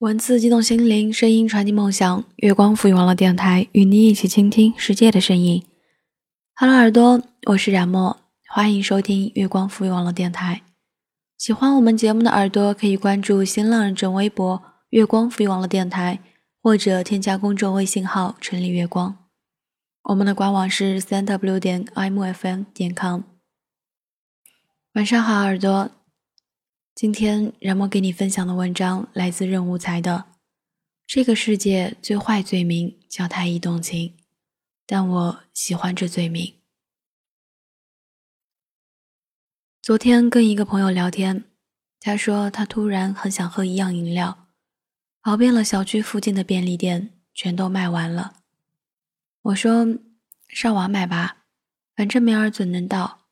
文字激动心灵，声音传递梦想。月光赋予网络电台，与你一起倾听世界的声音。Hello，耳朵，我是冉墨，欢迎收听月光赋予网络电台。喜欢我们节目的耳朵，可以关注新浪认证微博“月光赋予网络电台”，或者添加公众微信号“城里月光”。我们的官网是三 w 点 imfm 点 com。晚上好，耳朵。今天冉墨给你分享的文章来自任无才的。这个世界最坏罪名叫太易动情，但我喜欢这罪名。昨天跟一个朋友聊天，他说他突然很想喝一样饮料，跑遍了小区附近的便利店，全都卖完了。我说上网买吧，反正明儿准能到。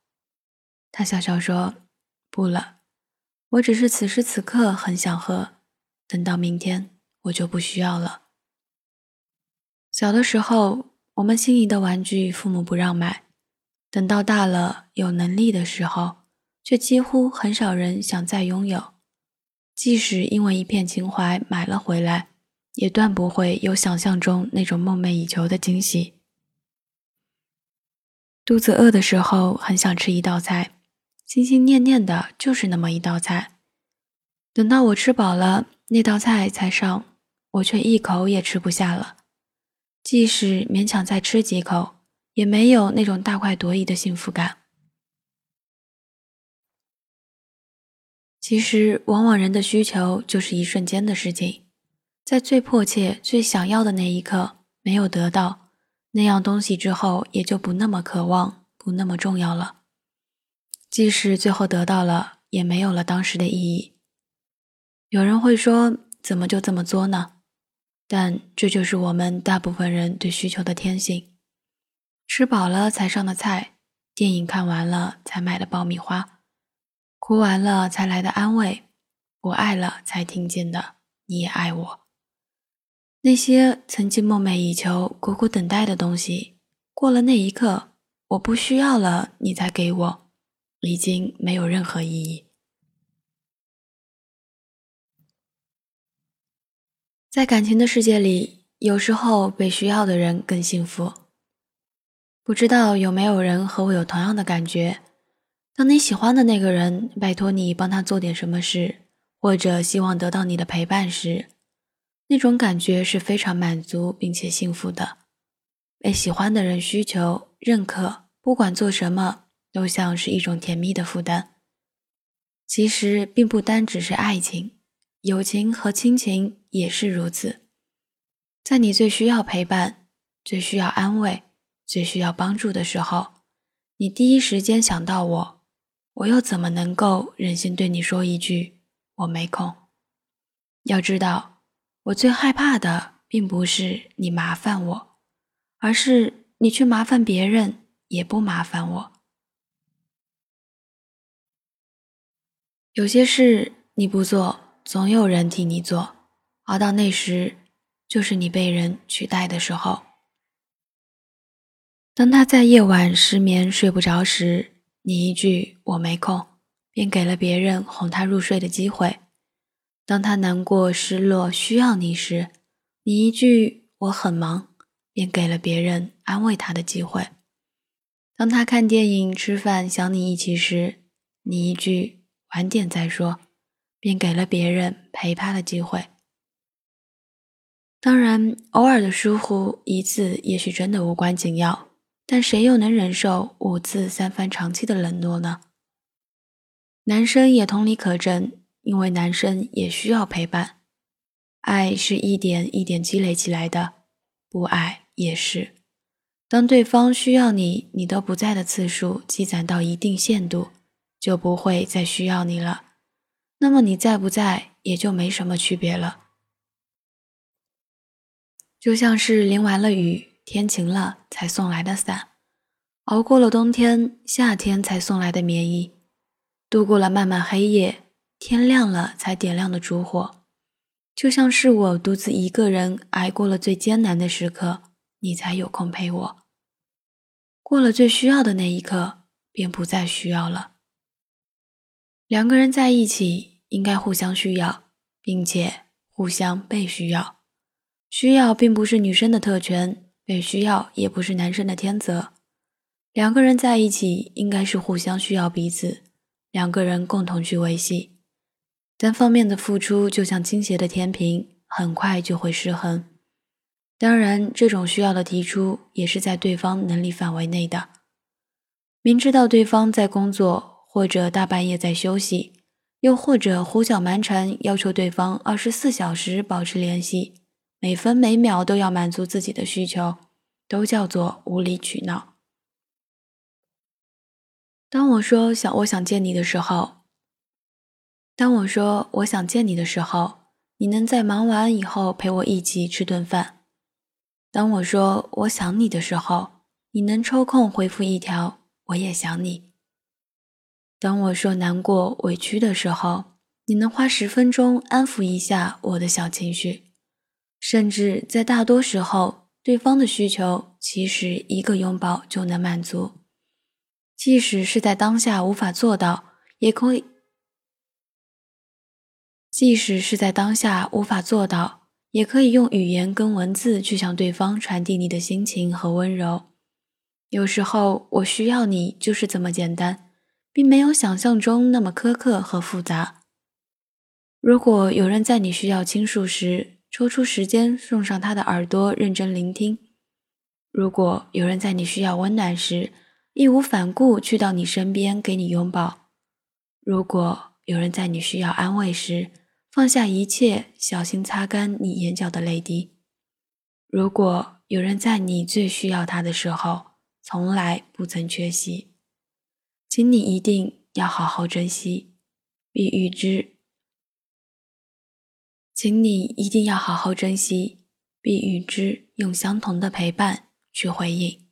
他笑笑说不了。我只是此时此刻很想喝，等到明天我就不需要了。小的时候，我们心仪的玩具父母不让买，等到大了有能力的时候，却几乎很少人想再拥有。即使因为一片情怀买了回来，也断不会有想象中那种梦寐以求的惊喜。肚子饿的时候，很想吃一道菜。心心念念的就是那么一道菜，等到我吃饱了，那道菜才上，我却一口也吃不下了。即使勉强再吃几口，也没有那种大快朵颐的幸福感。其实，往往人的需求就是一瞬间的事情，在最迫切、最想要的那一刻没有得到那样东西之后，也就不那么渴望，不那么重要了。即使最后得到了，也没有了当时的意义。有人会说：“怎么就这么作呢？”但这就是我们大部分人对需求的天性。吃饱了才上的菜，电影看完了才买的爆米花，哭完了才来的安慰，不爱了才听见的“你也爱我”。那些曾经梦寐以求、苦苦等待的东西，过了那一刻，我不需要了，你才给我。已经没有任何意义。在感情的世界里，有时候被需要的人更幸福。不知道有没有人和我有同样的感觉？当你喜欢的那个人拜托你帮他做点什么事，或者希望得到你的陪伴时，那种感觉是非常满足并且幸福的。被喜欢的人需求、认可，不管做什么。都像是一种甜蜜的负担。其实并不单只是爱情，友情和亲情也是如此。在你最需要陪伴、最需要安慰、最需要帮助的时候，你第一时间想到我，我又怎么能够忍心对你说一句“我没空”？要知道，我最害怕的并不是你麻烦我，而是你去麻烦别人也不麻烦我。有些事你不做，总有人替你做，而到那时，就是你被人取代的时候。当他在夜晚失眠睡不着时，你一句“我没空”，便给了别人哄他入睡的机会；当他难过失落需要你时，你一句“我很忙”，便给了别人安慰他的机会；当他看电影吃饭想你一起时，你一句。晚点再说，便给了别人陪他的机会。当然，偶尔的疏忽一次，也许真的无关紧要，但谁又能忍受五次三番长期的冷落呢？男生也同理可证，因为男生也需要陪伴。爱是一点一点积累起来的，不爱也是。当对方需要你，你都不在的次数积攒到一定限度。就不会再需要你了，那么你在不在也就没什么区别了。就像是淋完了雨，天晴了才送来的伞，熬过了冬天，夏天才送来的棉衣，度过了漫漫黑夜，天亮了才点亮的烛火。就像是我独自一个人挨过了最艰难的时刻，你才有空陪我。过了最需要的那一刻，便不再需要了。两个人在一起，应该互相需要，并且互相被需要。需要并不是女生的特权，被需要也不是男生的天责。两个人在一起，应该是互相需要彼此，两个人共同去维系。单方面的付出就像倾斜的天平，很快就会失衡。当然，这种需要的提出也是在对方能力范围内的。明知道对方在工作，或者大半夜在休息，又或者胡搅蛮缠，要求对方二十四小时保持联系。每分每秒都要满足自己的需求，都叫做无理取闹。当我说想我想见你的时候，当我说我想见你的时候，你能在忙完以后陪我一起吃顿饭？当我说我想你的时候，你能抽空回复一条我也想你？当我说难过委屈的时候，你能花十分钟安抚一下我的小情绪？甚至在大多时候，对方的需求其实一个拥抱就能满足。即使是在当下无法做到，也可以；即使是在当下无法做到，也可以用语言跟文字去向对方传递你的心情和温柔。有时候，我需要你就是这么简单，并没有想象中那么苛刻和复杂。如果有人在你需要倾诉时，抽出时间送上他的耳朵，认真聆听。如果有人在你需要温暖时，义无反顾去到你身边给你拥抱；如果有人在你需要安慰时，放下一切，小心擦干你眼角的泪滴；如果有人在你最需要他的时候，从来不曾缺席，请你一定要好好珍惜，并与之。请你一定要好好珍惜，并与之用相同的陪伴去回应。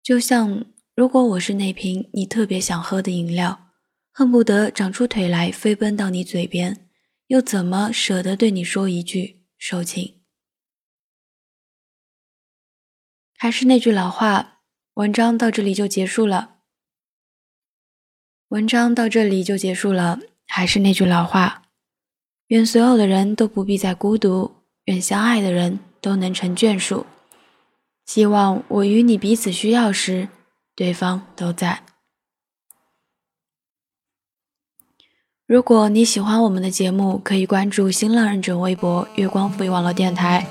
就像，如果我是那瓶你特别想喝的饮料，恨不得长出腿来飞奔到你嘴边，又怎么舍得对你说一句收情？还是那句老话，文章到这里就结束了。文章到这里就结束了，还是那句老话。愿所有的人都不必再孤独，愿相爱的人都能成眷属。希望我与你彼此需要时，对方都在。如果你喜欢我们的节目，可以关注新浪认证微博“月光赋予网络电台”。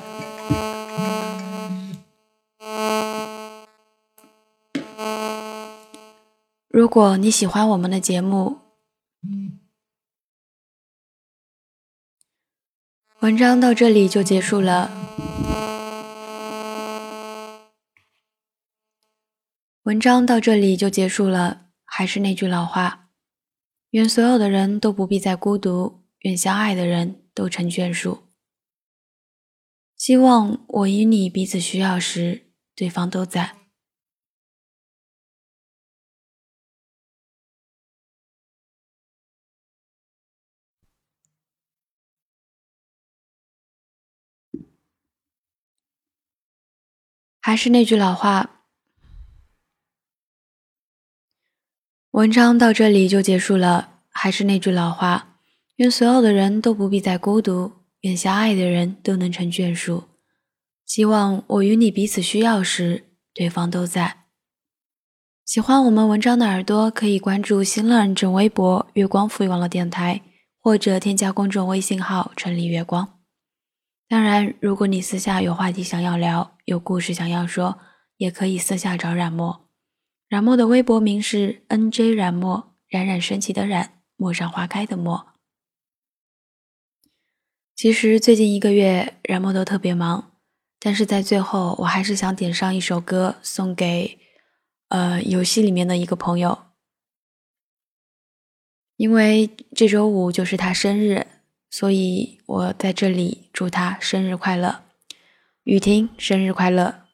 如果你喜欢我们的节目，文章到这里就结束了。文章到这里就结束了。还是那句老话，愿所有的人都不必再孤独，愿相爱的人都成眷属。希望我与你彼此需要时，对方都在。还是那句老话，文章到这里就结束了。还是那句老话，愿所有的人都不必再孤独，愿相爱的人都能成眷属。希望我与你彼此需要时，对方都在。喜欢我们文章的耳朵可以关注新浪认证微博“月光赋予网络电台”，或者添加公众微信号“城里月光”。当然，如果你私下有话题想要聊，有故事想要说，也可以私下找冉墨。冉墨的微博名是 N J 冉墨，冉冉升起的冉，陌上花开的陌。其实最近一个月，冉墨都特别忙，但是在最后，我还是想点上一首歌送给，呃，游戏里面的一个朋友，因为这周五就是他生日。所以我在这里祝他生日快乐，雨婷生日快乐。